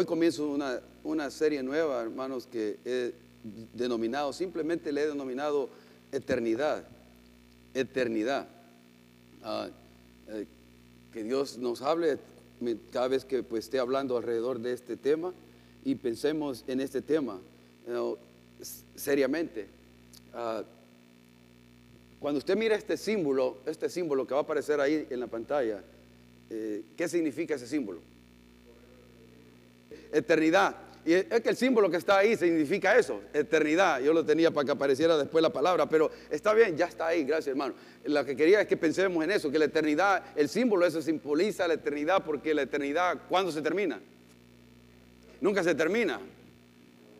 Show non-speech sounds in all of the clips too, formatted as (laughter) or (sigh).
hoy comienzo una, una serie nueva, hermanos, que he denominado, simplemente le he denominado eternidad. Eternidad. Ah, eh, que Dios nos hable cada vez que pues, esté hablando alrededor de este tema y pensemos en este tema s- seriamente. Ah, cuando usted mira este símbolo, este símbolo que va a aparecer ahí en la pantalla, eh, ¿qué significa ese símbolo? Eternidad. Y es que el símbolo que está ahí significa eso, eternidad. Yo lo tenía para que apareciera después la palabra, pero está bien, ya está ahí, gracias hermano. Lo que quería es que pensemos en eso, que la eternidad, el símbolo eso simboliza la eternidad, porque la eternidad, ¿cuándo se termina? Nunca se termina.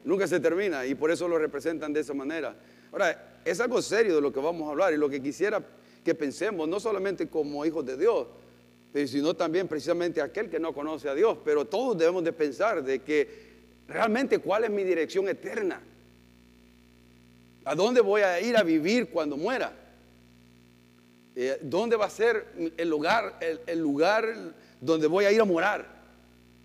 Nunca se termina y por eso lo representan de esa manera. Ahora, es algo serio de lo que vamos a hablar y lo que quisiera que pensemos, no solamente como hijos de Dios, sino también precisamente aquel que no conoce a Dios, pero todos debemos de pensar de que realmente cuál es mi dirección eterna. ¿A dónde voy a ir a vivir cuando muera? Eh, ¿Dónde va a ser el lugar, el, el lugar donde voy a ir a morar?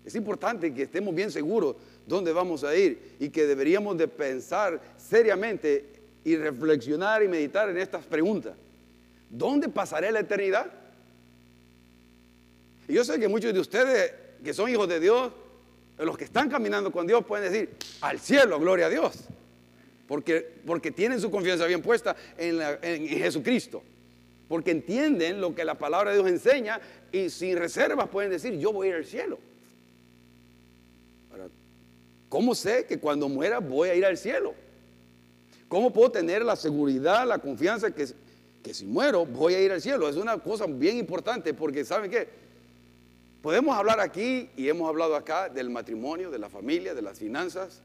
Es importante que estemos bien seguros dónde vamos a ir y que deberíamos de pensar seriamente y reflexionar y meditar en estas preguntas. ¿Dónde pasaré la eternidad? Y yo sé que muchos de ustedes que son hijos de Dios, los que están caminando con Dios pueden decir, al cielo, gloria a Dios. Porque, porque tienen su confianza bien puesta en, en Jesucristo. Porque entienden lo que la palabra de Dios enseña y sin reservas pueden decir, yo voy a ir al cielo. ¿cómo sé que cuando muera voy a ir al cielo? ¿Cómo puedo tener la seguridad, la confianza que, que si muero voy a ir al cielo? Es una cosa bien importante porque ¿saben qué? Podemos hablar aquí y hemos hablado acá del matrimonio, de la familia, de las finanzas,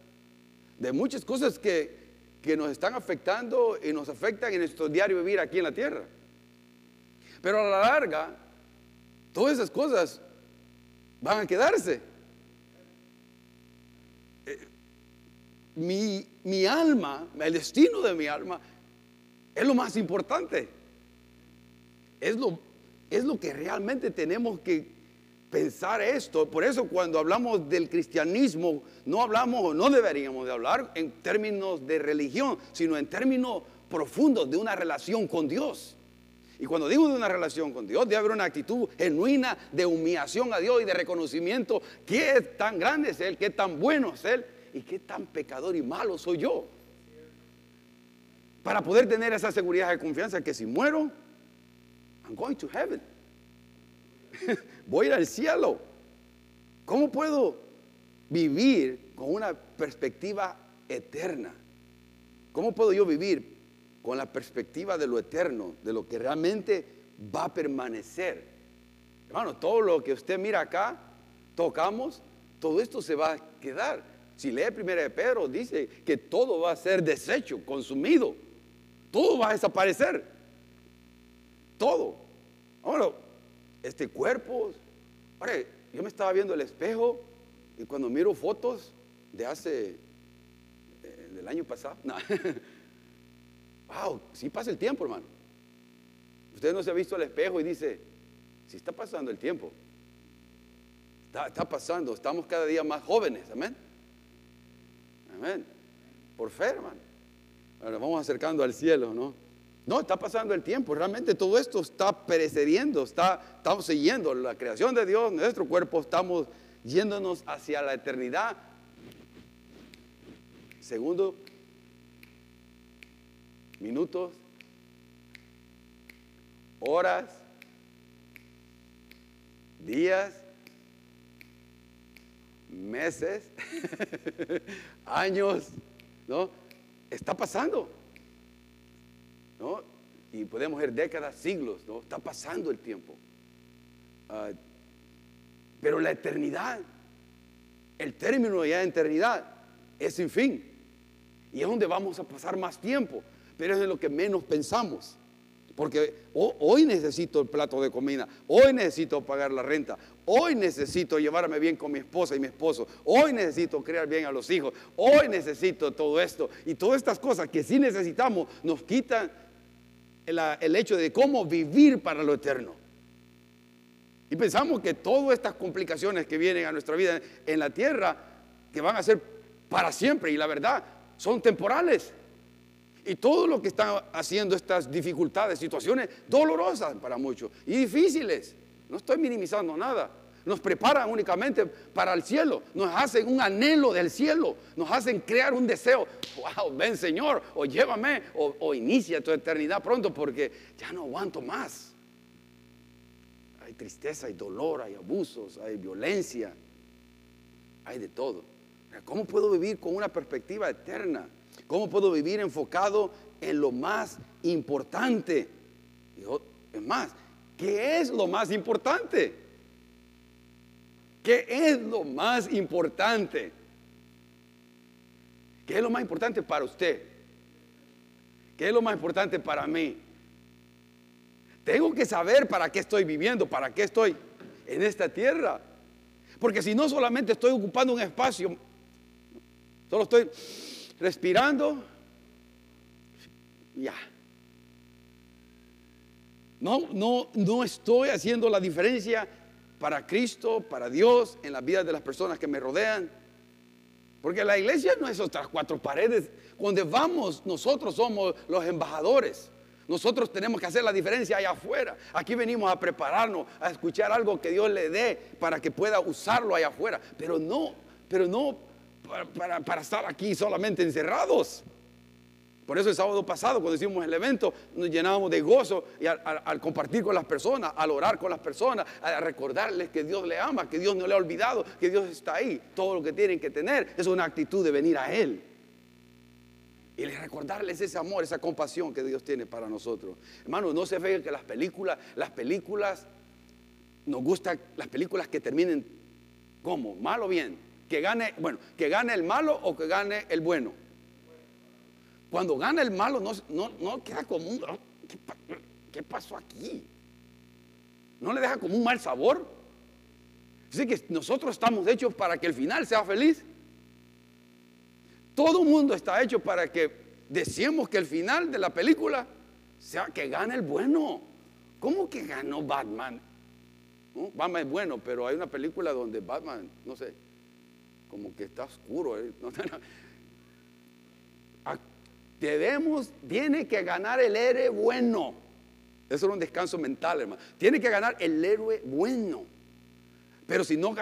de muchas cosas que, que nos están afectando y nos afectan en nuestro diario vivir aquí en la tierra. Pero a la larga, todas esas cosas van a quedarse. Eh, Mi, mi alma, el destino de mi alma, es lo más importante. Es lo, es lo que realmente tenemos que pensar esto. Por eso cuando hablamos del cristianismo, no hablamos, no deberíamos de hablar en términos de religión, sino en términos profundos de una relación con Dios. Y cuando digo de una relación con Dios, debe haber una actitud genuina de humillación a Dios y de reconocimiento qué tan grande es Él, qué tan bueno es Él y qué tan pecador y malo soy yo. Para poder tener esa seguridad de confianza que si muero, I'm going to heaven. (laughs) Voy a ir al cielo. ¿Cómo puedo vivir con una perspectiva eterna? ¿Cómo puedo yo vivir con la perspectiva de lo eterno, de lo que realmente va a permanecer? Hermano, todo lo que usted mira acá, tocamos, todo esto se va a quedar. Si lee primera de Pedro, dice que todo va a ser deshecho, consumido. Todo va a desaparecer. Todo. Ahora, este cuerpo. Ahora, yo me estaba viendo el espejo y cuando miro fotos de hace, eh, del año pasado, (laughs) wow, sí pasa el tiempo, hermano. Usted no se ha visto el espejo y dice, sí está pasando el tiempo. Está, está pasando, estamos cada día más jóvenes, amén. Amén. Por fe, hermano. Ahora vamos acercando al cielo, ¿no? No, está pasando el tiempo. Realmente todo esto está perecediendo. Está, estamos siguiendo la creación de Dios, nuestro cuerpo, estamos yéndonos hacia la eternidad. Segundo, minutos, horas, días, meses, (laughs) años, ¿no? Está pasando, ¿no? Y podemos ver décadas, siglos, ¿no? Está pasando el tiempo. Ah, pero la eternidad, el término ya de eternidad es sin fin. Y es donde vamos a pasar más tiempo, pero es en lo que menos pensamos. Porque ho- hoy necesito el plato de comida, hoy necesito pagar la renta, hoy necesito llevarme bien con mi esposa y mi esposo, hoy necesito criar bien a los hijos, hoy necesito todo esto. Y todas estas cosas que sí necesitamos nos quitan el, hecho de cómo vivir para lo eterno. Y pensamos que todas estas complicaciones que vienen a nuestra vida en la tierra, que van a ser para siempre, y la verdad, son temporales. Y todo lo que están haciendo estas dificultades, situaciones dolorosas para muchos y difíciles, no estoy minimizando nada, nos preparan únicamente para el cielo, nos hacen un anhelo del cielo, nos hacen crear un deseo, wow, ven Señor, o llévame, o, inicia tu eternidad pronto porque ya no aguanto más. Hay tristeza, hay dolor, hay abusos, hay violencia, hay de todo. ¿Cómo puedo vivir con una perspectiva eterna? ¿Cómo puedo vivir enfocado en lo más importante? es más, ¿qué es lo más importante? ¿Qué es lo más importante? ¿Qué es lo más importante para usted? ¿Qué es lo más importante para mí? Tengo que saber para qué estoy viviendo, para qué estoy en esta tierra. Porque si no solamente estoy ocupando un espacio, solo estoy respirando, ya. No, no, no estoy haciendo la diferencia para Cristo, para Dios, en la vida de las personas que me rodean. Porque la iglesia no es otras cuatro paredes. Donde vamos, nosotros somos los embajadores. Nosotros tenemos que hacer la diferencia allá afuera. Aquí venimos a prepararnos, a escuchar algo que Dios le dé para que pueda usarlo allá afuera. Pero no, pero no para, para estar aquí solamente encerrados. Por eso el sábado pasado, cuando hicimos el evento, nos llenábamos de gozo y al, compartir con las personas, al orar con las personas, a recordarles que Dios le ama, que Dios no le ha olvidado, que Dios está ahí. Todo lo que tienen que tener es una actitud de venir a Él. Y recordarles ese amor, esa compasión que Dios tiene para nosotros. Hermano, no se ve que las películas, las películas, nos gustan las películas que terminen como, mal o bien. Que gane, bueno, que gane el malo o que gane el bueno. Cuando gana el malo, no, no, queda como un. ¿qué, pasó aquí? ¿No le deja como un mal sabor? Dice que nosotros estamos hechos para que el final sea feliz. Todo mundo está hecho para que deseemos que el final de la película sea que gane el bueno. ¿Cómo que ganó Batman? Batman es bueno, pero hay una película donde Batman, no sé, como que está oscuro. ¿eh? (laughs) Debemos, tiene que ganar el héroe bueno. Eso es un descanso mental, hermano. Tiene que ganar el héroe bueno. Pero si no,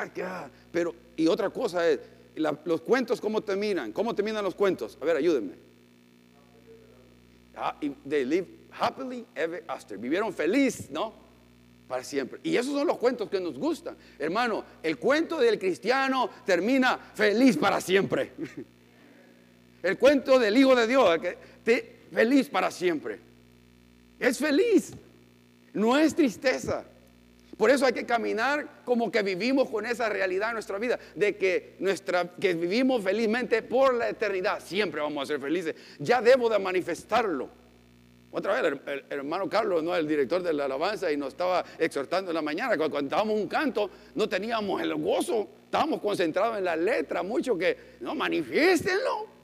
pero, y otra cosa es, los cuentos, ¿cómo terminan? ¿Cómo terminan los cuentos? A ver, ayúdenme. Ah, they live happily ever after. Vivieron feliz, ¿no? Para siempre. Y esos son los cuentos que nos gustan. Hermano, el cuento del cristiano termina feliz para siempre. (laughs) El cuento del Hijo de Dios, que feliz para siempre. Es feliz, no es tristeza. Por eso hay que caminar como que vivimos con esa realidad en nuestra vida, de que, nuestra, que vivimos felizmente por la eternidad. Siempre vamos a ser felices. Ya debo de manifestarlo. Otra vez, el, hermano Carlos, ¿no? el director de la alabanza, y nos estaba exhortando en la mañana, cuando cantábamos un canto, no teníamos el gozo, estábamos concentrados en la letra, mucho que, no, manifiestenlo.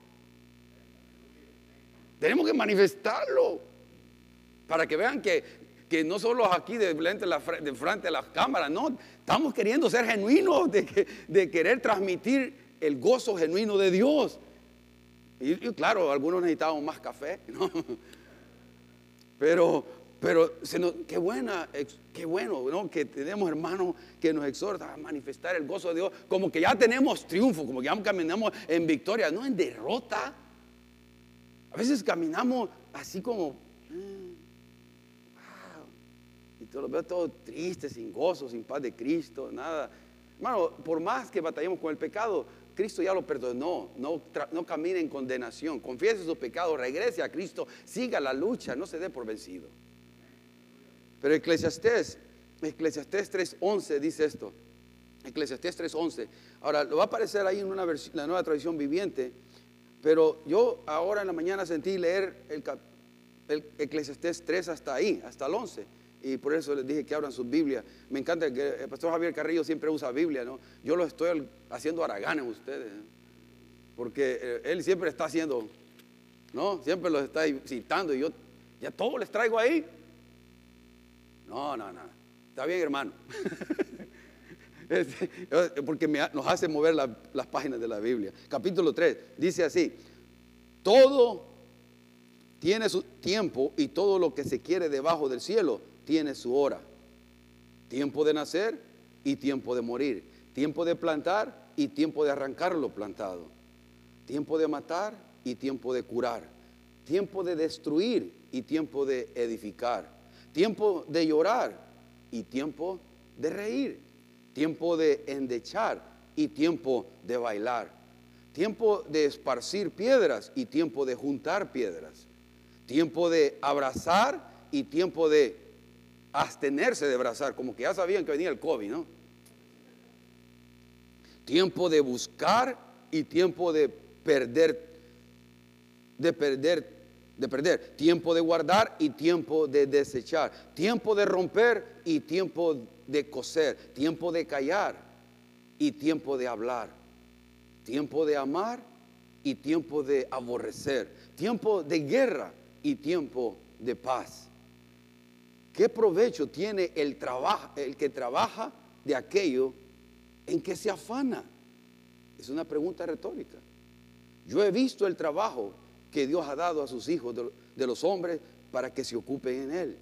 Tenemos que manifestarlo para que vean que, que no solo aquí de frente, de frente a las cámaras, no, estamos queriendo ser genuinos, de, de querer transmitir el gozo genuino de Dios. Y, claro, algunos necesitamos más café, (laughs) ¿no? Pero, pero qué buena, qué bueno, ¿no? Que tenemos hermanos que nos exhortan a manifestar el gozo de Dios, como que ya tenemos triunfo, como que ya caminamos en victoria, no en derrota. A veces caminamos así como, mm, y te lo veo todo triste, sin gozo, sin paz de Cristo, nada. Hermano, por más que batallemos con el pecado, Cristo ya lo perdonó. No, no camine en condenación. Confiese sus pecados, regrese a Cristo, siga la lucha, no se dé por vencido. Pero Eclesiastés, Eclesiastés 3.11 dice esto. Eclesiastés 3.11. Ahora, lo va a aparecer ahí en una la nueva tradición viviente. Pero yo ahora en la mañana sentí leer el, el Eclesiastés 3 hasta ahí, hasta el 11. Y por eso les dije que abran sus Biblias. Me encanta que el pastor Javier Carrillo siempre usa Biblia, ¿no? Yo lo estoy haciendo aragán en ustedes. Porque eh, él siempre está haciendo, ¿no? Siempre los está citando y yo ya todo les traigo ahí. No, no, no. Está bien, hermano. (laughs) (laughs) Porque nos hace mover las páginas de la Biblia. Capítulo 3 dice así, todo tiene su tiempo y todo lo que se quiere debajo del cielo tiene su hora. Tiempo de nacer y tiempo de morir. Tiempo de plantar y tiempo de arrancar lo plantado. Tiempo de matar y tiempo de curar. Tiempo de destruir y tiempo de edificar. Tiempo de llorar y tiempo de reír tiempo de endechar y tiempo de bailar, tiempo de esparcir piedras y tiempo de juntar piedras, tiempo de abrazar y tiempo de abstenerse de abrazar, como que ya sabían que venía el COVID, ¿no? Tiempo de buscar y tiempo de perder, de perder, de perder, tiempo de guardar y tiempo de desechar, tiempo de romper y tiempo de coser, tiempo de callar y tiempo de hablar, tiempo de amar y tiempo de aborrecer, tiempo de guerra y tiempo de paz. ¿Qué provecho tiene el, trabajo, el que trabaja de aquello en que se afana? Es una pregunta retórica. Yo he visto el trabajo que Dios ha dado a sus hijos de, los hombres para que se ocupen en él.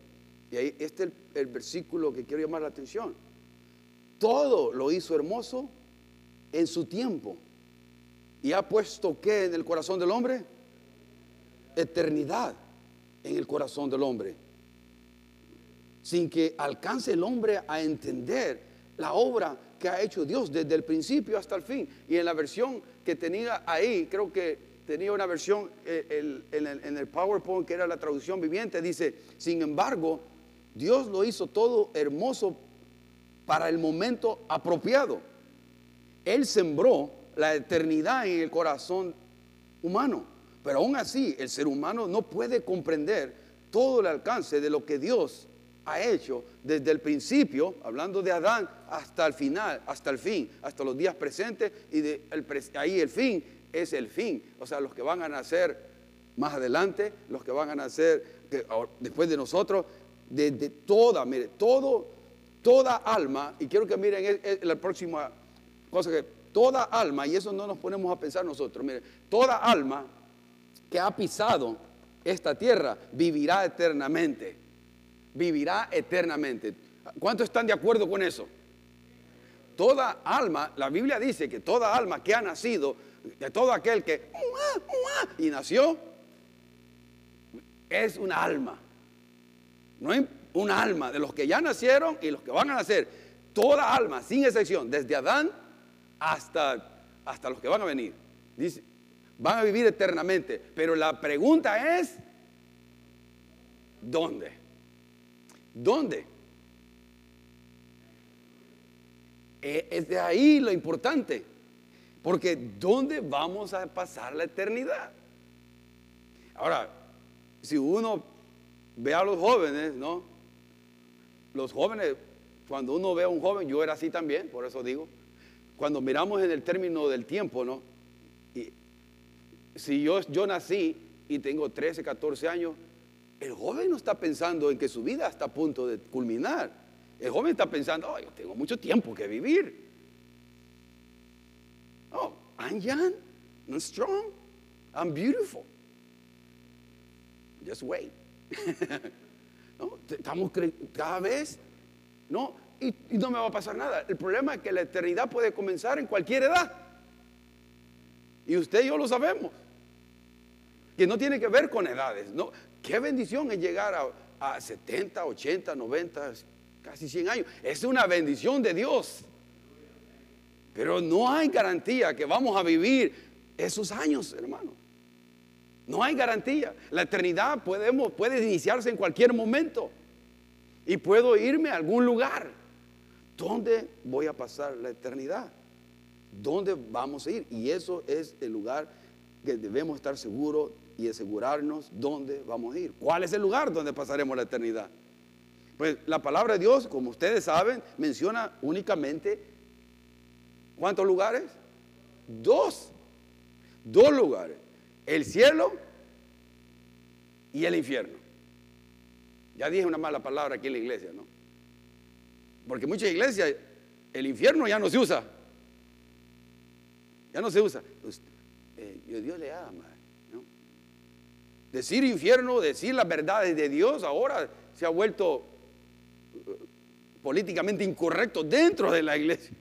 Y ahí este es el, versículo que quiero llamar la atención. Todo lo hizo hermoso en su tiempo. ¿Y ha puesto qué en el corazón del hombre? Eternidad en el corazón del hombre. Sin que alcance el hombre a entender la obra que ha hecho Dios desde el principio hasta el fin. Y en la versión que tenía ahí, creo que tenía una versión eh, en el PowerPoint que era la traducción viviente, dice, sin embargo, Dios lo hizo todo hermoso para el momento apropiado. Él sembró la eternidad en el corazón humano. Pero aún así, el ser humano no puede comprender todo el alcance de lo que Dios ha hecho desde el principio, hablando de Adán, hasta el final, hasta el fin, hasta los días presentes y de ahí el fin es el fin. O sea, los que van a nacer más adelante, los que van a nacer después de nosotros, de, toda, mire, todo, toda alma, y quiero que miren la próxima cosa que, toda alma, y eso no nos ponemos a pensar nosotros, mire, toda alma que ha pisado esta tierra vivirá eternamente, vivirá eternamente. ¿Cuántos están de acuerdo con eso? Toda alma, la Biblia dice que toda alma que ha nacido, de todo aquel que y nació, es una alma. No hay un alma de los que ya nacieron y los que van a nacer. Toda alma, sin excepción, desde Adán hasta, hasta los que van a venir. Van a vivir eternamente. Pero la pregunta es, ¿dónde? ¿Dónde? E, es de ahí lo importante. Porque ¿dónde vamos a pasar la eternidad? Ahora, si uno ve a los jóvenes, ¿no? Los jóvenes, cuando uno ve a un joven, yo era así también, por eso digo, cuando miramos en el término del tiempo, ¿no? Y si yo, yo nací y tengo 13, 14 años, el joven no está pensando en que su vida está a punto de culminar. El joven está pensando, oh, yo tengo mucho tiempo que vivir. Oh, I'm young, I'm strong, I'm beautiful. Just wait. (laughs) ¿No? Estamos cada vez, ¿no? Y, no me va a pasar nada. El problema es que la eternidad puede comenzar en cualquier edad. Y usted y yo lo sabemos. Que no tiene que ver con edades. ¿no? Qué bendición es llegar a, a 70, 80, 90, casi 100 años. Es una bendición de Dios. Pero no hay garantía que vamos a vivir esos años, hermano. No hay garantía. La eternidad podemos, puede iniciarse en cualquier momento. Y puedo irme a algún lugar. ¿Dónde voy a pasar la eternidad? ¿Dónde vamos a ir? Y eso es el lugar que debemos estar seguros y asegurarnos dónde vamos a ir. ¿Cuál es el lugar donde pasaremos la eternidad? Pues la palabra de Dios, como ustedes saben, menciona únicamente ¿cuántos lugares? Dos. Dos lugares el cielo y el infierno. Ya dije una mala palabra aquí en la iglesia, ¿no? Porque muchas iglesias, el infierno ya no se usa. Ya no se usa. Pues, eh, Dios le ama. Decir infierno, decir las verdades de Dios, ahora se ha vuelto eh, políticamente incorrecto dentro de la iglesia.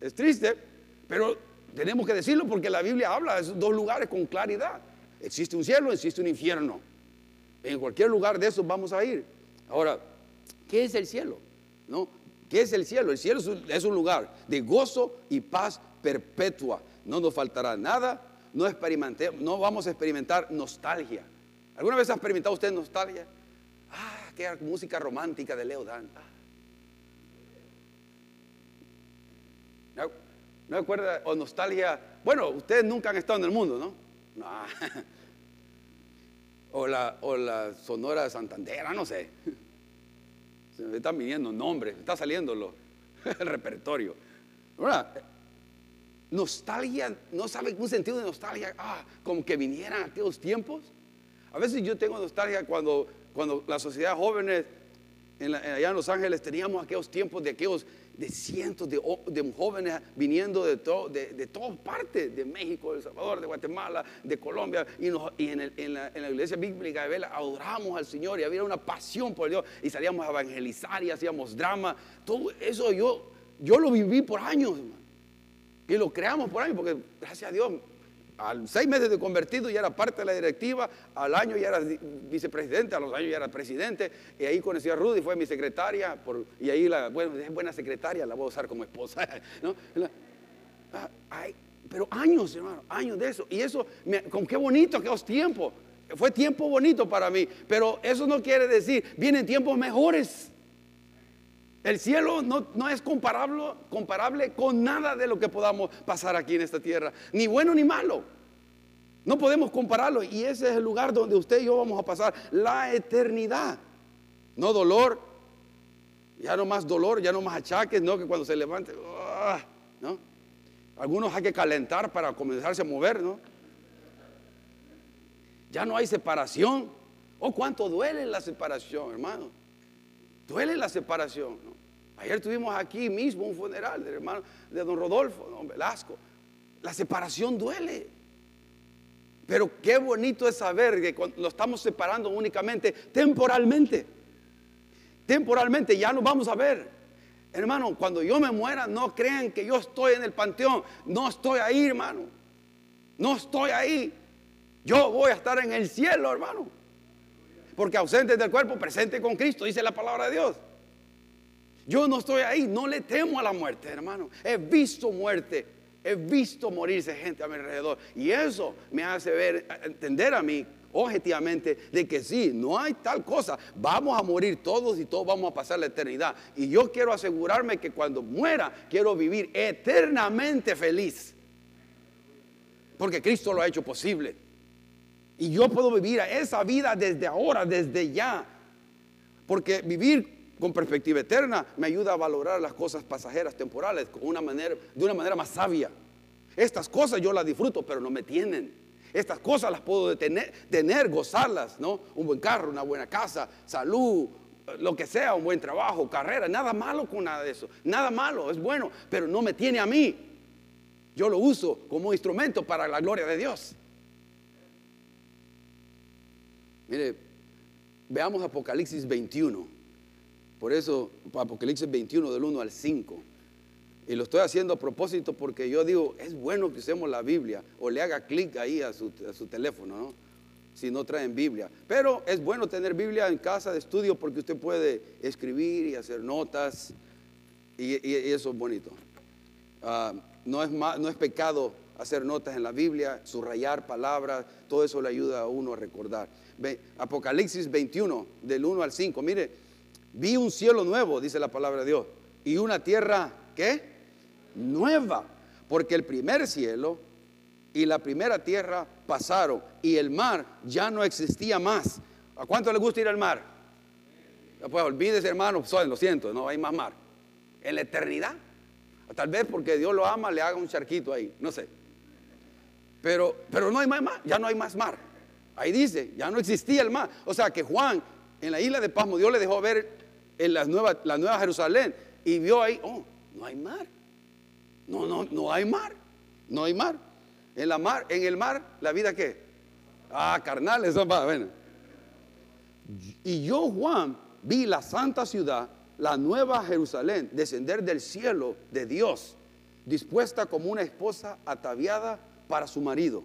Es triste, pero tenemos que decirlo porque la Biblia habla de esos dos lugares con claridad. Existe un cielo, existe un infierno. En cualquier lugar de esos vamos a ir. Ahora, ¿qué es el cielo? ¿No? ¿Qué es el cielo? El cielo es un lugar de gozo y paz perpetua. No nos faltará nada, no, no vamos a experimentar nostalgia. ¿Alguna vez ha experimentado usted nostalgia? Ah, qué música romántica de Leo Dan. Ah. ¿No, ¿No acuerda? O nostalgia. Bueno, ustedes nunca han estado en el mundo, ¿no? (laughs) O, la, o la Sonora Santandera, no sé. Se me están viniendo nombres, está saliendo (laughs) el repertorio. Nostalgia, ¿no sabe un sentido de nostalgia? Ah, como que vinieran aquellos tiempos. A veces yo tengo nostalgia cuando, cuando la sociedad jóvenes allá en Los Ángeles teníamos aquellos tiempos de aquellos de cientos de, jóvenes viniendo de, de, todas partes, de México, de El Salvador, de Guatemala, de Colombia, y, en, la, iglesia bíblica de Vela adoramos al Señor y había una pasión por Dios, y salíamos a evangelizar y hacíamos drama. Todo eso yo, yo lo viví por años, y lo creamos por años, porque gracias a Dios al seis meses de convertido ya era parte de la directiva, al año ya era vicepresidente, a los años ya era presidente, y ahí conocí a Rudy, fue mi secretaria, y ahí la, bueno, es buena secretaria, la voy a usar como esposa, (laughs) ¿no? Ah, pero años, hermano, años de eso, y eso, con qué bonito aquellos tiempos, fue tiempo bonito para mí, pero eso no quiere decir, vienen tiempos mejores. El cielo no, es comparable, comparable con nada de lo que podamos pasar aquí en esta tierra, ni bueno ni malo. No podemos compararlo y ese es el lugar donde usted y yo vamos a pasar la eternidad. No dolor, ya no más dolor, ya no más achaques, no que cuando se levante, ah, ¿no? Algunos hay que calentar para comenzarse a mover, ¿no? Ya no hay separación. Oh, cuánto duele la separación, hermano. Duele la separación. Ayer tuvimos aquí mismo un funeral del hermano de don Rodolfo, don Velasco. La separación duele. Pero qué bonito es saber que lo estamos separando únicamente temporalmente. Temporalmente ya nos vamos a ver. Hermano, cuando yo me muera, no crean que yo estoy en el panteón. No estoy ahí, hermano. No estoy ahí. Yo voy a estar en el cielo, hermano porque ausente del cuerpo, presente con Cristo, dice la palabra de Dios. Yo no estoy ahí, no le temo a la muerte, hermano. He visto muerte, he visto morirse gente a mi alrededor. Y eso me hace ver, entender a mí objetivamente de que sí, no hay tal cosa. Vamos a morir todos y todos vamos a pasar la eternidad. Y yo quiero asegurarme que cuando muera, quiero vivir eternamente feliz. Porque Cristo lo ha hecho posible. Y yo puedo vivir esa vida desde ahora, desde ya. Porque vivir con perspectiva eterna me ayuda a valorar las cosas pasajeras, temporales, de una manera más sabia. Estas cosas yo las disfruto, pero no me tienen. Estas cosas las puedo tener, gozarlas, ¿no? Un buen carro, una buena casa, salud, lo que sea, un buen trabajo, carrera, nada malo con nada de eso. Nada malo, es bueno, pero no me tiene a mí. Yo lo uso como instrumento para la gloria de Dios. Mire, veamos Apocalipsis 21. Por eso, Apocalipsis 21 del 1 al 5. Y lo estoy haciendo a propósito porque yo digo, es bueno que usemos la Biblia o le haga clic ahí a su, teléfono, ¿no? Si no traen Biblia. Pero es bueno tener Biblia en casa de estudio porque usted puede escribir y hacer notas y, eso es bonito. Ah, no, es no es pecado hacer notas en la Biblia, subrayar palabras, todo eso le ayuda a uno a recordar. Apocalipsis 21, del 1 al 5. Mire, vi un cielo nuevo, dice la palabra de Dios, y una tierra, ¿qué? Nueva, porque el primer cielo y la primera tierra pasaron y el mar ya no existía más. ¿A cuánto le gusta ir al mar? Pues olvídese, hermano, lo siento, no hay más mar. En la eternidad, tal vez porque Dios lo ama, le haga un charquito ahí, no sé. Pero, pero no hay más mar, ya no hay más mar. Ahí dice, ya no existía el mar. O sea que Juan, en la isla de Pasmo, Dios le dejó ver en la nueva, la nueva Jerusalén y vio ahí, oh, no hay mar. No, no, no hay mar. No hay mar. En la mar, en el mar, la vida qué? Ah, carnal, eso va, bueno. Y yo, Juan, vi la santa ciudad, la nueva Jerusalén, descender del cielo de Dios, dispuesta como una esposa ataviada para su marido.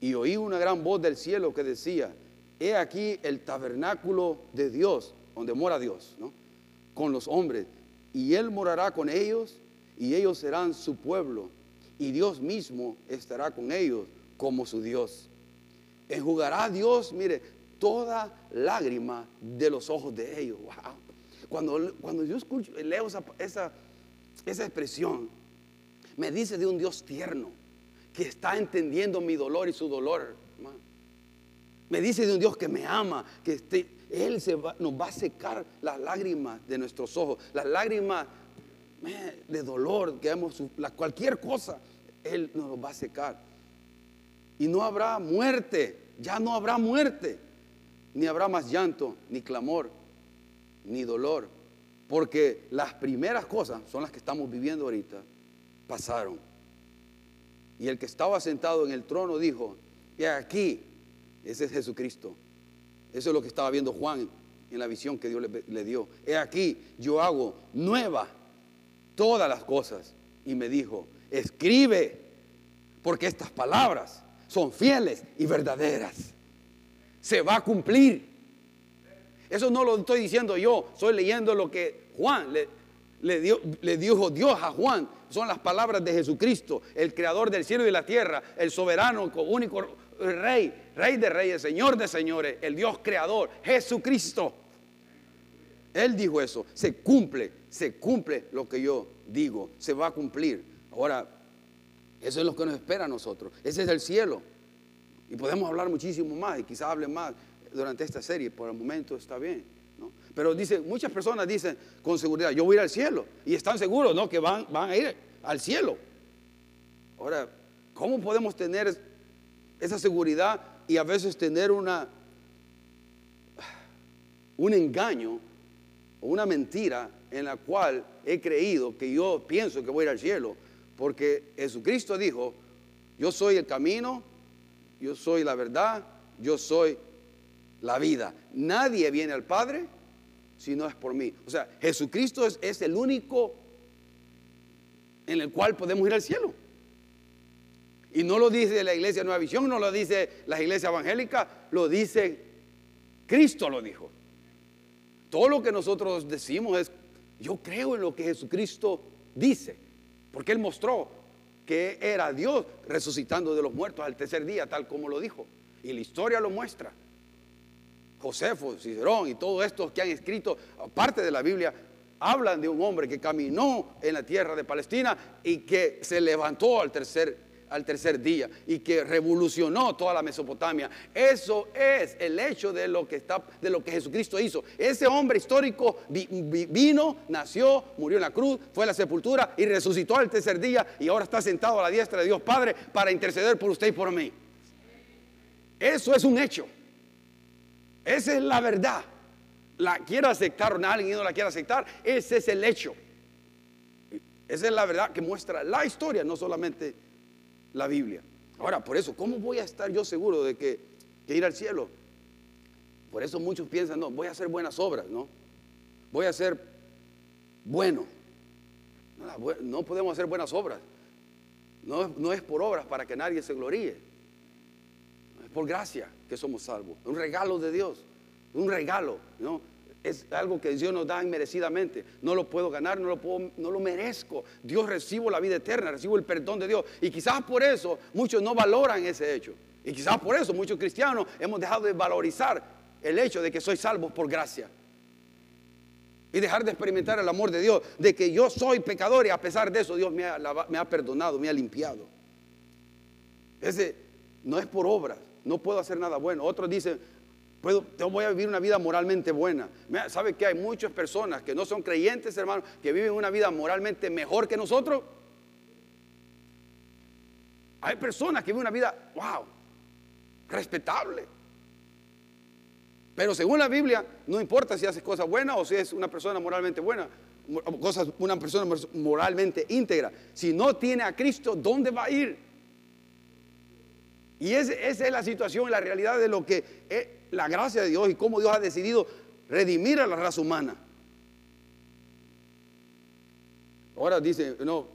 Y oí una gran voz del cielo que decía, he aquí el tabernáculo de Dios, donde mora Dios, ¿no? con los hombres, y Él morará con ellos, y ellos serán su pueblo, y Dios mismo estará con ellos como su Dios. Enjugará Dios, mire, toda lágrima de los ojos de ellos. Cuando, cuando yo escucho, leo esa, esa, esa expresión, me dice de un Dios tierno que está entendiendo mi dolor y su dolor. Me dice de un Dios que me ama, que esté, Él se nos va a secar las lágrimas de nuestros ojos, las lágrimas de dolor, que hemos, cualquier cosa, Él nos va a secar. Y no habrá muerte, ya no habrá muerte, ni habrá más llanto, ni clamor, ni dolor, porque las primeras cosas son las que estamos viviendo ahorita, pasaron. Y el que estaba sentado en el trono dijo, y aquí, ese es Jesucristo. Eso es lo que estaba viendo Juan en la visión que Dios le, dio. He aquí, yo hago nueva todas las cosas. Y me dijo, escribe, porque estas palabras son fieles y verdaderas. Se va a cumplir. Eso no lo estoy diciendo yo, estoy leyendo lo que Juan le, dijo Dios a Juan. Son las palabras de Jesucristo, el creador del cielo y la tierra, el soberano, único rey, rey de reyes, señor de señores, el Dios creador, Jesucristo. Él dijo eso, se cumple, se cumple lo que yo digo, se va a cumplir. Ahora, eso es lo que nos espera a nosotros, ese es el cielo. Y podemos hablar muchísimo más y quizás hable más durante esta serie, por el momento está bien. Pero dice, muchas personas dicen con seguridad, yo voy a ir al cielo. Y están seguros, ¿no? Que van, van a ir al cielo. Ahora, ¿cómo podemos tener esa seguridad y a veces tener una, un engaño o una mentira en la cual he creído que yo pienso que voy a ir al cielo? Porque Jesucristo dijo, yo soy el camino, yo soy la verdad, yo soy la vida. Nadie viene al Padre si no es por mí. O sea, Jesucristo es, el único en el cual podemos ir al cielo. Y no lo dice la iglesia Nueva Visión, no lo dice la iglesia evangélica, lo dice Cristo lo dijo. Todo lo que nosotros decimos es, yo creo en lo que Jesucristo dice, porque Él mostró que era Dios resucitando de los muertos al tercer día, tal como lo dijo. Y la historia lo muestra. Josefo, Cicerón y todos estos que han escrito parte de la Biblia hablan de un hombre que caminó en la tierra de Palestina y que se levantó al tercer, al tercer día y que revolucionó toda la Mesopotamia. Eso es el hecho de lo que, está, de lo que Jesucristo hizo. Ese hombre histórico vino, nació, murió en la cruz, fue a la sepultura y resucitó al tercer día y ahora está sentado a la diestra de Dios Padre para interceder por usted y por mí. Eso es un hecho. Esa es la verdad. La quiero aceptar o alguien no la quiere aceptar, ese es el hecho. Esa es la verdad que muestra la historia, no solamente la Biblia. Ahora, por eso, ¿cómo voy a estar yo seguro de que, ir al cielo? Por eso muchos piensan, no, voy a hacer buenas obras, ¿no? Voy a ser bueno. No, podemos hacer buenas obras. No, no es por obras para que nadie se gloríe por gracia que somos salvos. Un regalo de Dios. Un regalo, ¿no? Es algo que Dios nos da inmerecidamente. No lo puedo ganar, no lo, puedo, no lo merezco. Dios recibo la vida eterna, recibo el perdón de Dios. Y quizás por eso muchos no valoran ese hecho. Y quizás por eso muchos cristianos hemos dejado de valorizar el hecho de que soy salvo por gracia. Y dejar de experimentar el amor de Dios, de que yo soy pecador y a pesar de eso Dios me ha, me ha perdonado, me ha limpiado. Ese no es por obras, no puedo hacer nada bueno. Otros dicen, puedo, voy a vivir una vida moralmente buena. ¿Sabe que hay muchas personas que no son creyentes, hermano, que viven una vida moralmente mejor que nosotros? Hay personas que viven una vida, wow, respetable. Pero según la Biblia, no importa si haces cosas buenas o si es una persona moralmente buena, cosas, una persona moralmente íntegra. Si no tiene a Cristo, ¿dónde va a ir? Y esa es la situación, la realidad de lo que es la gracia de Dios y cómo Dios ha decidido redimir a la raza humana. Ahora dicen, no,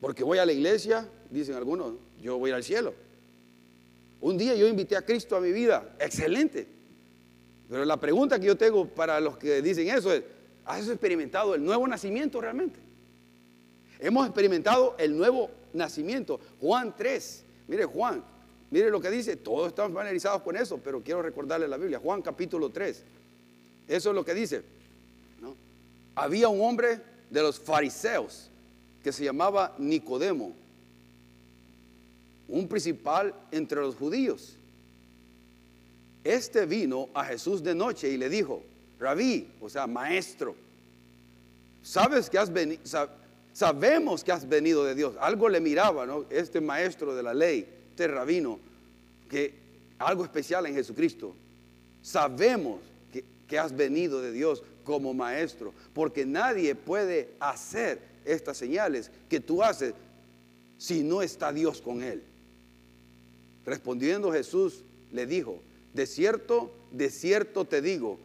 porque voy a la iglesia, dicen algunos, yo voy al cielo. Un día yo invité a Cristo a mi vida, excelente. Pero la pregunta que yo tengo para los que dicen eso es, ¿has experimentado el nuevo nacimiento realmente? Hemos experimentado el nuevo nacimiento. Juan 3, mire Juan, mire lo que dice, todos están familiarizados con eso, pero quiero recordarle la Biblia, Juan capítulo 3. Eso es lo que dice. Había un hombre de los fariseos que se llamaba Nicodemo, un principal entre los judíos. Este vino a Jesús de noche y le dijo, rabí, o sea, maestro, sabes que has venido, sabemos que has venido de Dios. Algo le miraba, ¿no? Este maestro de la ley, este rabino, que algo especial en Jesucristo. Sabemos que, que has venido de Dios como maestro, porque nadie puede hacer estas señales que tú haces si no está Dios con él. Respondiendo Jesús le dijo, de cierto, de cierto te digo,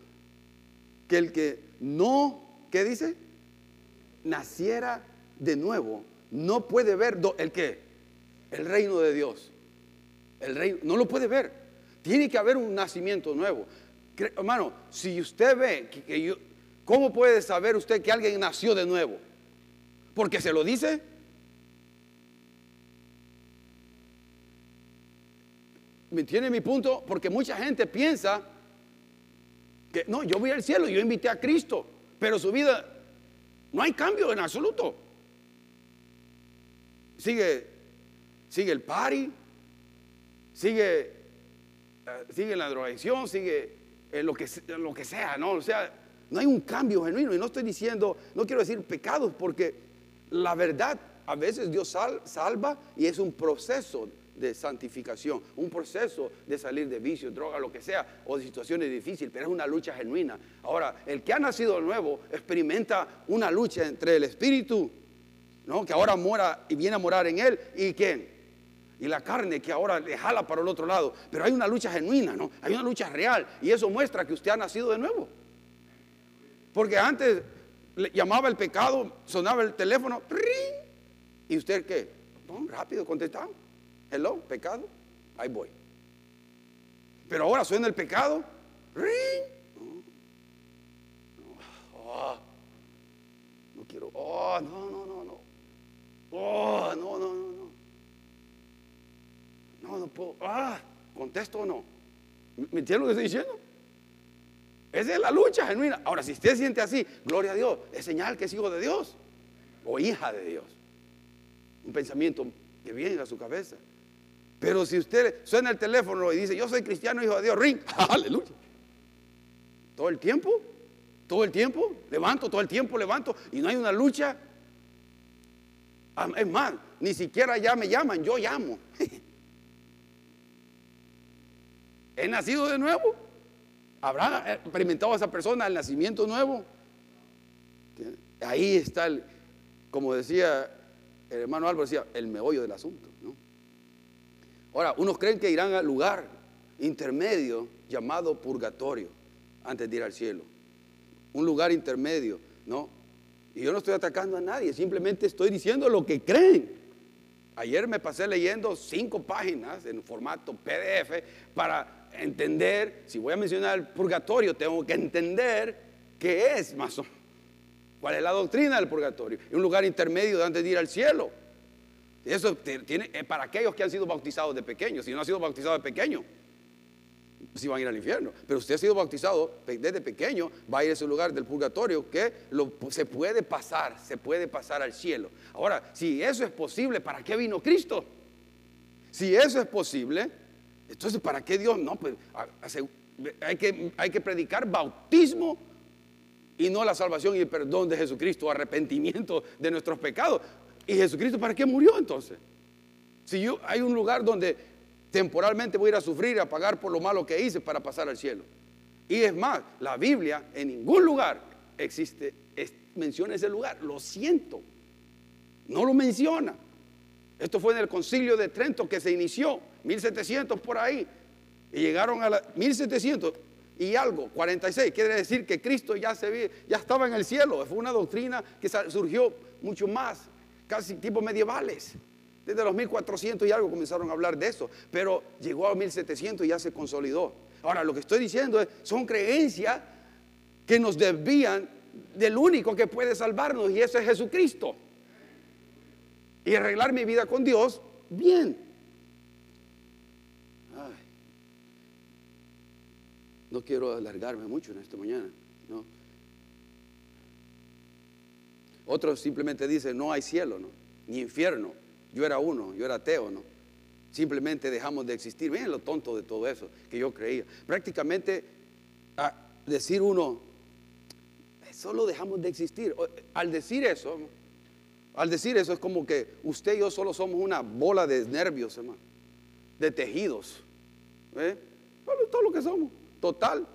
que el que no, ¿qué dice? Naciera de nuevo, no puede ver el que, el reino de Dios. El reino, no lo puede ver. Tiene que haber un nacimiento nuevo. Hermano, si usted ve que, yo, ¿cómo puede saber usted que alguien nació de nuevo? Porque se lo dice. ¿Me entiende mi punto? Porque mucha gente piensa que no, yo voy al cielo, yo invité a Cristo, pero su vida no hay cambio en absoluto. Sigue, sigue el party, sigue, eh, sigue la drogadicción, sigue en lo, que, lo que sea, ¿no? O sea, no hay un cambio genuino. Y no estoy diciendo, no quiero decir pecados, porque la verdad a veces Dios salva y es un proceso de santificación, un proceso de salir de vicio, droga, lo que sea, o de situaciones difíciles, pero es una lucha genuina. Ahora, el que ha nacido de nuevo experimenta una lucha entre el espíritu, ¿no? que ahora mora y viene a morar en él, y quién? Y la carne que ahora le jala para el otro lado. Pero hay una lucha genuina, ¿no? Hay una lucha real. Y eso muestra que usted ha nacido de nuevo. Porque antes le llamaba el pecado, sonaba el teléfono, ¡ring! ¿y usted qué? rápido contestaba. Hello, pecado, ahí voy. Pero ahora suena el pecado. ¡Ring! Oh, no quiero. Oh, no, no, no, no. Oh, no, no, no, no. No, no puedo. Ah, contesto o no. ¿Me entiende lo que estoy diciendo? Esa es la lucha genuina. Ahora, si usted siente así, gloria a Dios, es señal que es hijo de Dios o hija de Dios. Un pensamiento que viene a su cabeza. Pero si usted suena el teléfono y dice, yo soy cristiano, hijo de Dios, ring, (laughs) aleluya. Todo el tiempo, todo el tiempo, levanto, todo el tiempo levanto y no hay una lucha. Es más, ni siquiera ya me llaman, yo llamo. (laughs) He nacido de nuevo. ¿Habrá experimentado a esa persona el nacimiento nuevo? Ahí está, como decía el hermano Álvaro, decía, el meollo del asunto. Ahora, unos creen que irán al lugar intermedio llamado purgatorio antes de ir al cielo. Un lugar intermedio, ¿no? Y yo no estoy atacando a nadie, simplemente estoy diciendo lo que creen. Ayer me pasé leyendo cinco páginas en formato PDF para entender, si voy a mencionar el purgatorio, tengo que entender qué es más cuál es la doctrina del purgatorio. Es un lugar intermedio antes de ir al cielo. Eso tiene, para aquellos que han sido bautizados de pequeños. Si no ha sido bautizado de pequeño, si van a ir al infierno. Pero usted ha sido bautizado desde pequeño, va a ir a ese lugar del purgatorio que se puede pasar, se puede pasar al cielo. Ahora, si eso es posible, ¿para qué vino Cristo? Si eso es posible, entonces ¿para qué Dios? No, pues hay que, predicar bautismo y no la salvación y el perdón de Jesucristo, arrepentimiento de nuestros pecados. ¿Y Jesucristo para qué murió entonces? Si yo, hay un lugar donde temporalmente voy a ir a sufrir, a pagar por lo malo que hice para pasar al cielo. Y es más, la Biblia en ningún lugar existe, menciona ese lugar. Lo siento. No lo menciona. Esto fue en el concilio de Trento que se inició, 1700 por ahí. Y llegaron a la 1700 y algo, 46. Quiere decir que Cristo ya, se, ya estaba en el cielo. Fue una doctrina que surgió mucho más, casi tipo medievales. Desde los 1400 y algo comenzaron a hablar de eso, pero llegó a 1700 y ya se consolidó. Ahora, lo que estoy diciendo es, son creencias que nos desvían del único que puede salvarnos y ese es Jesucristo. Y arreglar mi vida con Dios, bien. No quiero alargarme mucho en esta mañana, ¿no? Otros simplemente dicen, no hay cielo, ¿no? Ni infierno. Yo era uno, yo era ateo, ¿no? Simplemente dejamos de existir. Miren lo tonto de todo eso que yo creía. Prácticamente a decir uno, solo dejamos de existir. Al decir eso, al decir eso es como que usted y yo solo somos una bola de nervios, hermano, de tejidos. ¿eh? Todo lo que somos, total.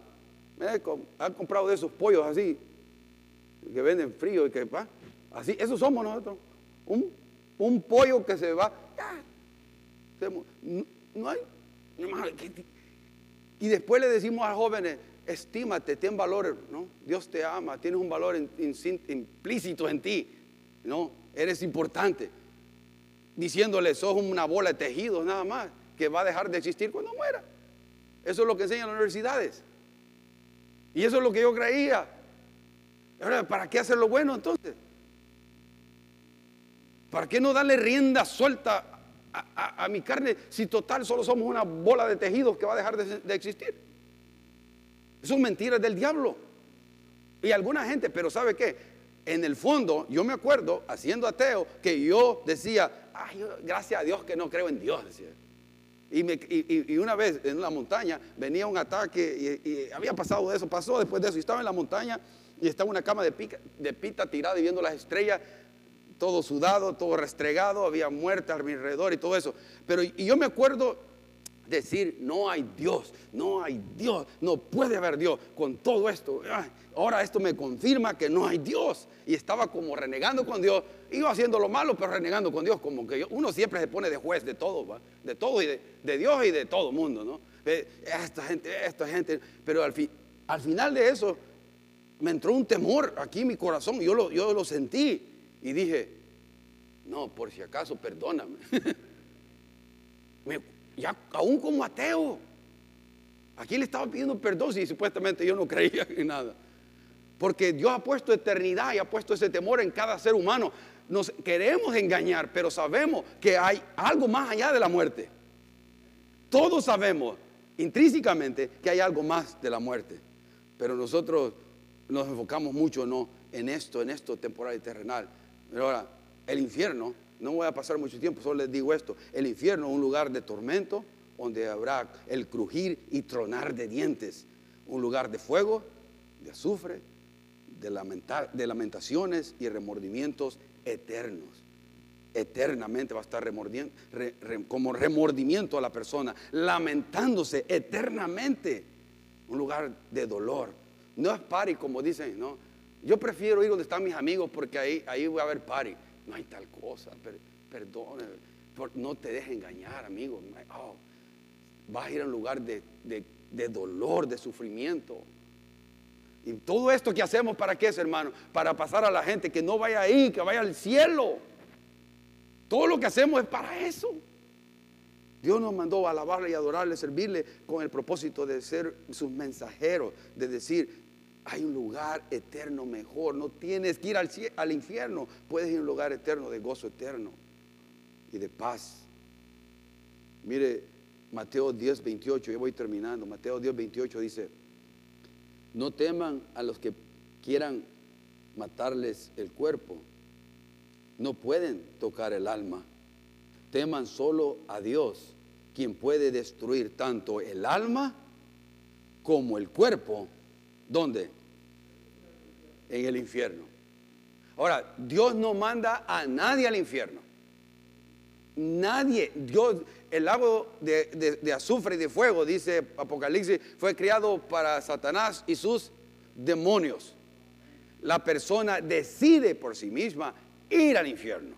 ¿eh? Han comprado de esos pollos así, que venden frío y que, así, eso somos nosotros. Un un pollo que se va, no, hay. Y después le decimos a los jóvenes, estímate, ten valor, ¿no? Dios te ama, tienes un valor implícito en ti, ¿no? Eres importante. Diciéndole, sos una bola de tejido nada más, que va a dejar de existir cuando muera. Eso es lo que enseñan las universidades. Y eso es lo que yo creía. Ahora, ¿para qué hacer lo bueno entonces? ¿Para qué no darle rienda suelta a, mi carne si total solo somos una bola de tejidos que va a dejar de, existir? Eso es mentira del diablo. Y alguna gente, pero ¿sabe qué? En el fondo, yo me acuerdo, haciendo ateo, que yo decía, Ay, gracias a Dios que no creo en Dios. Y, una vez en la montaña venía un ataque y, había pasado eso, pasó después de eso. Y estaba en la montaña y estaba una cama de, de pita tirada y viendo las estrellas todo sudado, todo restregado, había muerte a mi alrededor y todo eso. Pero y yo me acuerdo decir, no hay Dios, no hay Dios, no puede haber Dios con todo esto. ahora esto me confirma que no hay Dios. Y estaba como renegando con Dios, iba haciendo lo malo, pero renegando con Dios, como que uno siempre se pone de juez de todo, de todo y de, Dios y de todo mundo, ¿no? Esta gente, esta gente, pero al, al final de eso me entró un temor aquí en mi corazón, yo lo, yo lo sentí. Y dije, no, por si acaso, perdóname. (laughs) ya aún como ateo, aquí le estaba pidiendo perdón si supuestamente yo no creía (laughs) en nada. Porque Dios ha puesto eternidad y ha puesto ese temor en cada ser humano. Nos queremos engañar, pero sabemos que hay algo más allá de la muerte. Todos sabemos intrínsecamente que hay algo más de la muerte. Pero nosotros nos enfocamos mucho no en esto, en esto temporal y terrenal. Pero ahora, el infierno, no voy a pasar mucho tiempo, solo les digo esto, el infierno es un lugar de tormento donde habrá el crujir y tronar de dientes, un lugar de fuego, de azufre, de, lamentaciones y remordimientos eternos. Eternamente va a estar como remordimiento a la persona, lamentándose eternamente. Un lugar de dolor. No es pari como dicen, no. Yo prefiero ir donde están mis amigos porque ahí, ahí voy a ver party. No hay tal cosa, perdón, no te dejes engañar, amigo. Oh, vas a ir a un lugar de, de dolor, de sufrimiento. Y todo esto que hacemos, ¿para qué es, hermano? Para pasar a la gente que no vaya ahí, que vaya al cielo. Todo lo que hacemos es para eso. Dios nos mandó a alabarle y adorarle, servirle con el propósito de ser sus mensajeros, de decir, hay un lugar eterno mejor. No tienes que ir al, al infierno. Puedes ir a un lugar eterno de gozo eterno y de paz. Mire, Mateo 10, 28, yo voy terminando. Mateo 10, 28 dice, no teman a los que quieran matarles el cuerpo. No pueden tocar el alma. Teman solo a Dios, quien puede destruir tanto el alma como el cuerpo ¿Dónde? En el infierno. Ahora, Dios no manda a nadie al infierno. Nadie, Dios, el lago de, de, azufre y de fuego, dice Apocalipsis, fue creado para Satanás y sus demonios. La persona decide por sí misma ir al infierno.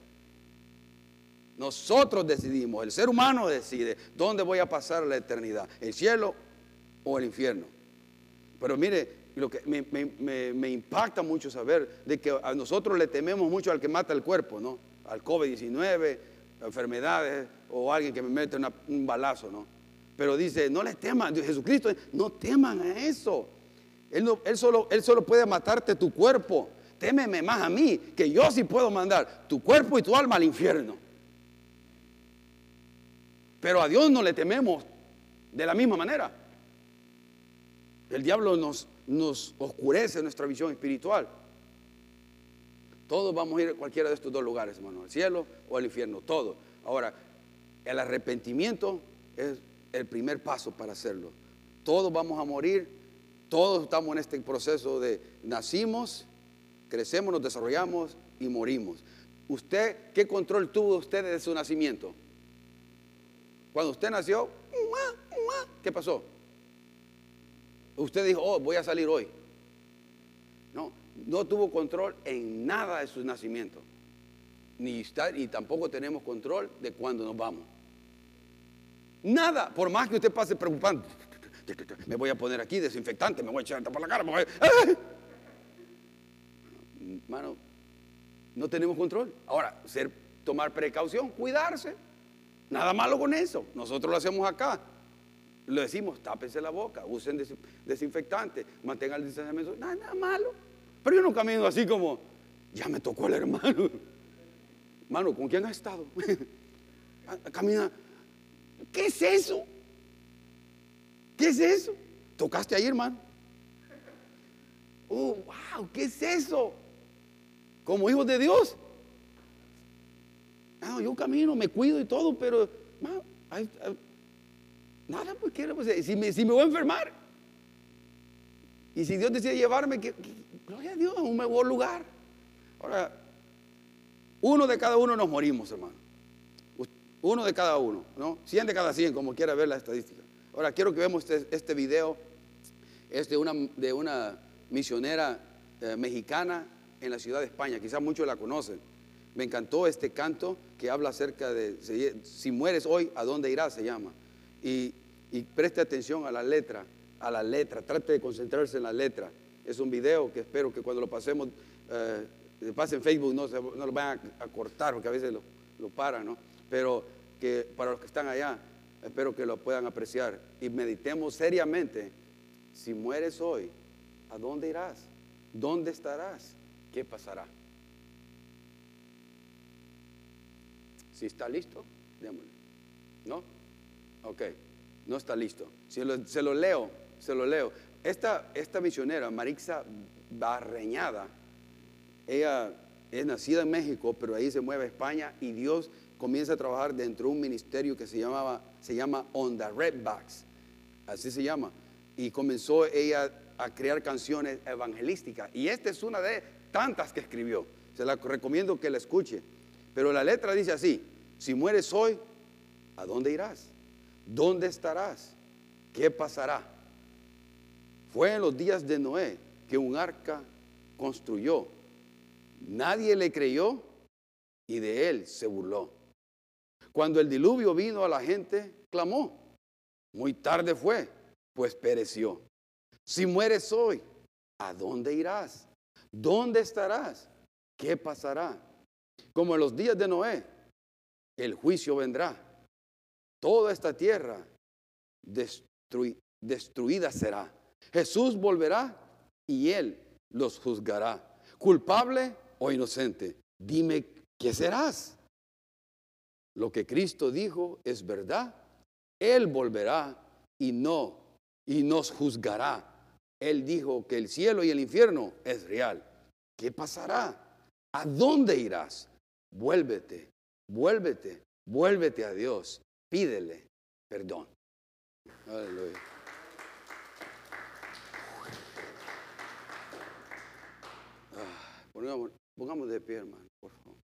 Nosotros decidimos, el ser humano decide dónde voy a pasar la eternidad, el cielo o el infierno. Pero mire, lo que me, impacta mucho saber de que a nosotros le tememos mucho al que mata el cuerpo, ¿no? Al COVID-19, enfermedades o alguien que me mete un balazo, ¿no? Pero dice, no le teman, Jesucristo, no teman a eso. Él, solo, él solo puede matarte tu cuerpo. Témeme más a mí, que yo sí puedo mandar tu cuerpo y tu alma al infierno. Pero a Dios no le tememos de la misma manera. El diablo nos, nos oscurece nuestra visión espiritual. Todos vamos a ir a cualquiera de estos dos lugares, hermano, al cielo o al infierno, todos. Ahora, el arrepentimiento es el primer paso para hacerlo. Todos vamos a morir, todos estamos en este proceso de nacimos, crecemos, nos desarrollamos y morimos. ¿Usted qué control tuvo usted de su nacimiento? Cuando usted nació, ¿qué pasó? Usted dijo, oh, voy a salir hoy. No, no tuvo control en nada de su nacimiento. Ni, está, ni tampoco tenemos control de cuándo nos vamos. Nada, por más que usted pase preocupando, me voy a poner aquí desinfectante, me voy a echar por la cara, me voy Hermano, no tenemos control. Ahora, ser, tomar precaución, cuidarse. Nada malo con eso. Nosotros lo hacemos acá. Le decimos, tápense la boca, usen desinfectante, mantengan el distanciamiento. Nada, nada malo. Pero yo no camino así como, ya me tocó el hermano. (laughs) Hermano, ¿con quién ha estado? (laughs) Camina. ¿Qué es eso? ¿Qué es eso? ¿Tocaste ahí, hermano? Oh, wow, ¿qué es eso? Como hijo de Dios. Ah, yo camino, me cuido y todo, pero nada, pues quiero, pues, si me, si me voy a enfermar. Y si Dios decide llevarme, que, gloria a Dios, a un mejor lugar. Ahora, uno de cada uno nos morimos, hermano. Uno de cada uno, ¿no? 100 de cada 100, como quiera ver la estadística. Ahora, quiero que veamos este, este video. Es de una, de una misionera eh, mexicana en la ciudad de España. Quizás muchos la conocen. Me encantó este canto que habla acerca de si mueres hoy, ¿a dónde irás? Se llama. Y, preste atención a la letra, a la letra, trate de concentrarse en la letra. Es un video que espero que cuando lo pasemos, eh, Facebook, no, no lo vayan a, cortar, porque a veces lo, lo paran, ¿no? Pero que para los que están allá, espero que lo puedan apreciar y meditemos seriamente. Si mueres hoy, ¿a dónde irás? ¿Dónde estarás? ¿Qué pasará? Si está listo, démosle. ¿No? Ok, no está listo. Si se lo leo, se lo leo. Esta, esta misionera, Marixa Barreñada, ella es nacida en México, pero ahí se mueve a España y Dios comienza a trabajar dentro de un ministerio que se, llamaba, se llama On the Redbacks, así se llama. Y comenzó ella a crear canciones evangelísticas. Y esta es una de tantas que escribió. Se la recomiendo que la escuche. Pero la letra dice así, si mueres hoy, ¿a dónde irás? ¿Dónde estarás? ¿Qué pasará? Fue en los días de Noé que un arca construyó. Nadie le creyó y de él se burló. Cuando el diluvio vino a la gente, clamó. Muy tarde fue, pues pereció. Si mueres hoy, ¿a dónde irás? ¿Dónde estarás? ¿Qué pasará? Como en los días de Noé, el juicio vendrá. Toda esta tierra destruida será. Jesús volverá y él los juzgará. Culpable o inocente. Dime, ¿qué serás? Lo que Cristo dijo es verdad. Él volverá y no, y nos juzgará. Él dijo que el cielo y el infierno es real. ¿Qué pasará? ¿A dónde irás? Vuélvete, vuélvete, vuélvete a Dios pídele perdón. Aleluya. Ah, pongamos, pongamos de pie, hermano, por favor.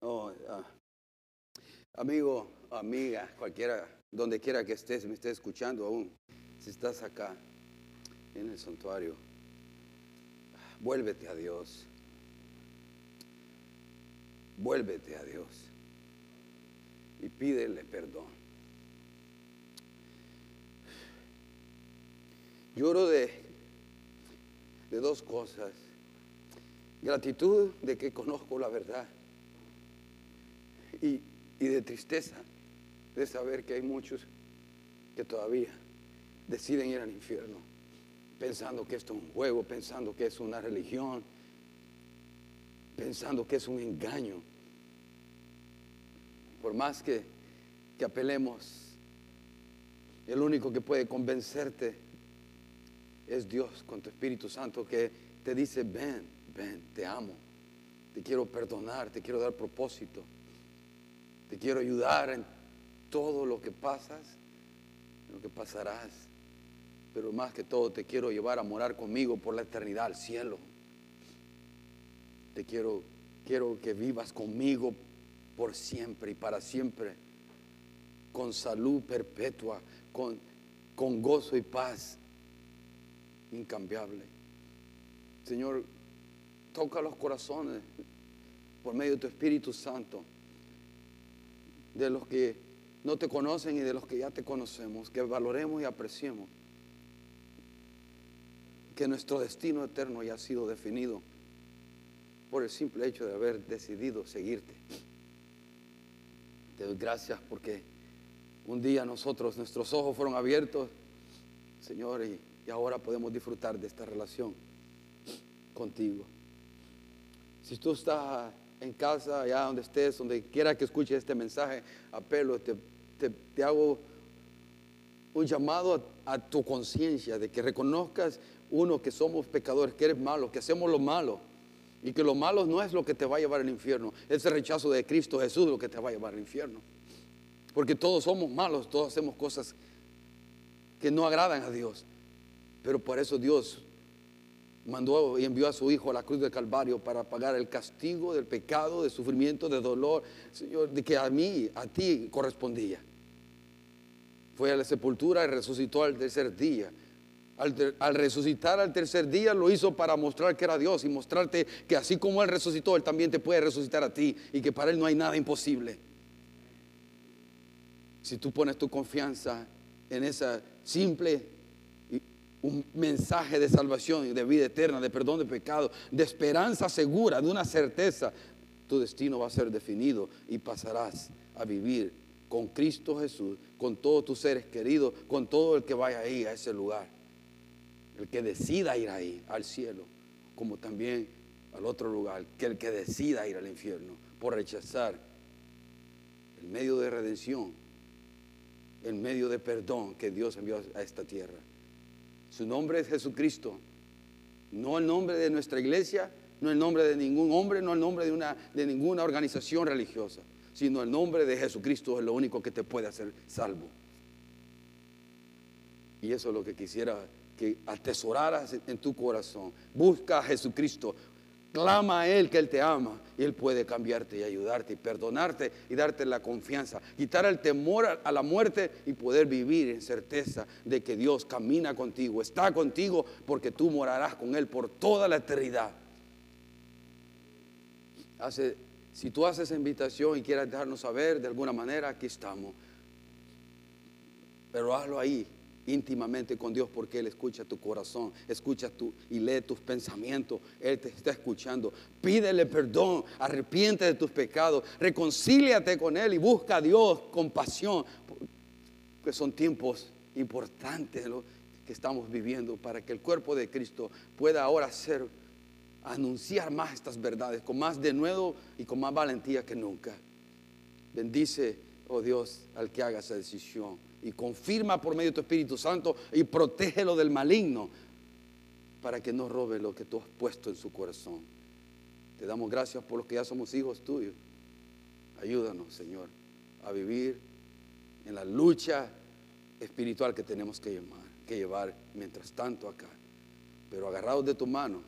Oh, ah. Amigo, amiga, cualquiera donde quiera que estés, me estés escuchando aún, si estás acá en el santuario, vuélvete a Dios. Vuélvete a Dios y pídele perdón. Lloro de, de dos cosas. Gratitud de que conozco la verdad y, y de tristeza de saber que hay muchos que todavía deciden ir al infierno pensando que esto es un juego, pensando que es una religión, pensando que es un engaño. Por más que, que apelemos, el único que puede convencerte es Dios con tu Espíritu Santo que te dice, ven, ven, te amo, te quiero perdonar, te quiero dar propósito, te quiero ayudar todo lo que pasas, lo que pasarás, pero más que todo te quiero llevar a morar conmigo por la eternidad al cielo. Te quiero, quiero que vivas conmigo por siempre y para siempre, con salud perpetua, con, con gozo y paz incambiable. Señor, toca los corazones por medio de tu Espíritu Santo, de los que no te conocen y de los que ya te conocemos, que valoremos y apreciemos que nuestro destino eterno ya ha sido definido por el simple hecho de haber decidido seguirte. Te doy gracias porque un día nosotros, nuestros ojos fueron abiertos, Señor, y, ahora podemos disfrutar de esta relación contigo. Si tú estás en casa, allá donde estés, donde quiera que escuches este mensaje, apelo, te, te, hago un llamado a, a tu conciencia, de que reconozcas, uno, que somos pecadores, que eres malo, que hacemos lo malo, y que lo malo no es lo que te va a llevar al infierno, es el rechazo de Cristo Jesús lo que te va a llevar al infierno. Porque todos somos malos, todos hacemos cosas que no agradan a Dios. Pero por eso Dios mandó y envió a su Hijo a la cruz del Calvario para pagar el castigo del pecado, de sufrimiento, de dolor, Señor, de que a mí, a ti correspondía. Fue a la sepultura y resucitó al tercer día. Al, al resucitar al tercer día lo hizo para mostrar que era Dios y mostrarte que así como Él resucitó, Él también te puede resucitar a ti y que para Él no hay nada imposible. Si tú pones tu confianza en esa simple un mensaje de salvación de vida eterna, de perdón de pecado, de esperanza segura, de una certeza, tu destino va a ser definido y pasarás a vivir con Cristo Jesús, con todos tus seres queridos, con todo el que vaya ahí a ese lugar. El que decida ir ahí, al cielo, como también al otro lugar, que el que decida ir al infierno por rechazar el medio de redención, el medio de perdón que Dios envió a esta tierra. Su nombre es Jesucristo, no el nombre de nuestra iglesia, no el nombre de ningún hombre, no el nombre de, una, de ninguna organización religiosa, sino el nombre de Jesucristo es lo único que te puede hacer salvo. Y eso es lo que quisiera que atesoraras en tu corazón. Busca a Jesucristo, clama a Él que Él te ama y Él puede cambiarte y ayudarte y perdonarte y darte la confianza, quitar el temor a- la muerte y poder vivir en certeza de que Dios camina contigo, está contigo porque tú morarás con Él por toda la eternidad. Hace, si tú haces esa invitación y quieres dejarnos saber de alguna manera, aquí estamos. Pero hazlo ahí, íntimamente con Dios, porque Él escucha tu corazón, escucha tu y lee tus pensamientos. Él te está escuchando. Pídele perdón, arrepiente de tus pecados, reconcíliate con Él y busca a Dios con pasión, que son tiempos importantes que estamos viviendo para que el cuerpo de Cristo pueda ahora ser anunciar más estas verdades con más denuedo y con más valentía que nunca. Bendice, oh Dios, al que haga esa decisión y confirma por medio de tu Espíritu Santo y protégelo del maligno para que no robe lo que tú has puesto en su corazón. Te damos gracias por los que ya somos hijos tuyos. Ayúdanos, Señor, a vivir en la lucha espiritual que tenemos que llevar, que llevar mientras tanto acá. Pero agarrados de tu mano,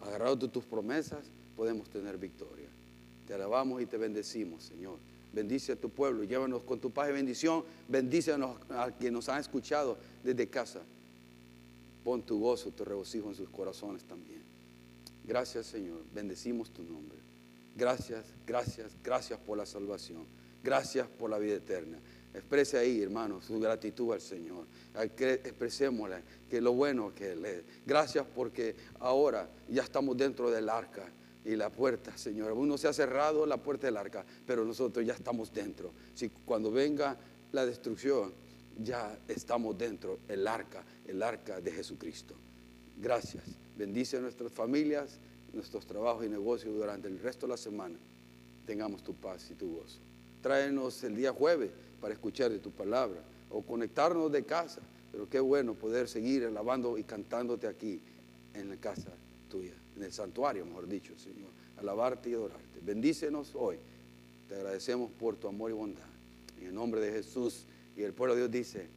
agarrados de tus promesas, podemos tener victoria. Te alabamos y te bendecimos, Señor, Bendice a tu pueblo, llévanos con tu paz y bendición. Bendícenos a quien nos han escuchado desde casa. Pon tu gozo, tu regocijo en sus corazones también. Gracias, Señor. Bendecimos tu nombre. Gracias, gracias, gracias por la salvación. Gracias por la vida eterna. Exprese ahí, hermano, su gratitud al Señor. Expresémosle que lo bueno que Él es. Gracias porque ahora ya estamos dentro del arca y la puerta, Señor. Uno se ha cerrado la puerta del arca, pero nosotros ya estamos dentro. Si cuando venga la destrucción, ya estamos dentro, el arca, el arca de Jesucristo. Gracias. Bendice a nuestras familias, nuestros trabajos y negocios durante el resto de la semana. Tengamos tu paz y tu gozo. Tráenos el día jueves para escuchar de tu palabra o conectarnos de casa. Pero qué bueno poder seguir alabando y cantándote aquí en la casa tuya, en el santuario, mejor dicho, Señor. Alabarte y adorarte. Bendícenos hoy. Te agradecemos por tu amor y bondad. En el nombre de Jesús y el pueblo de Dios dice.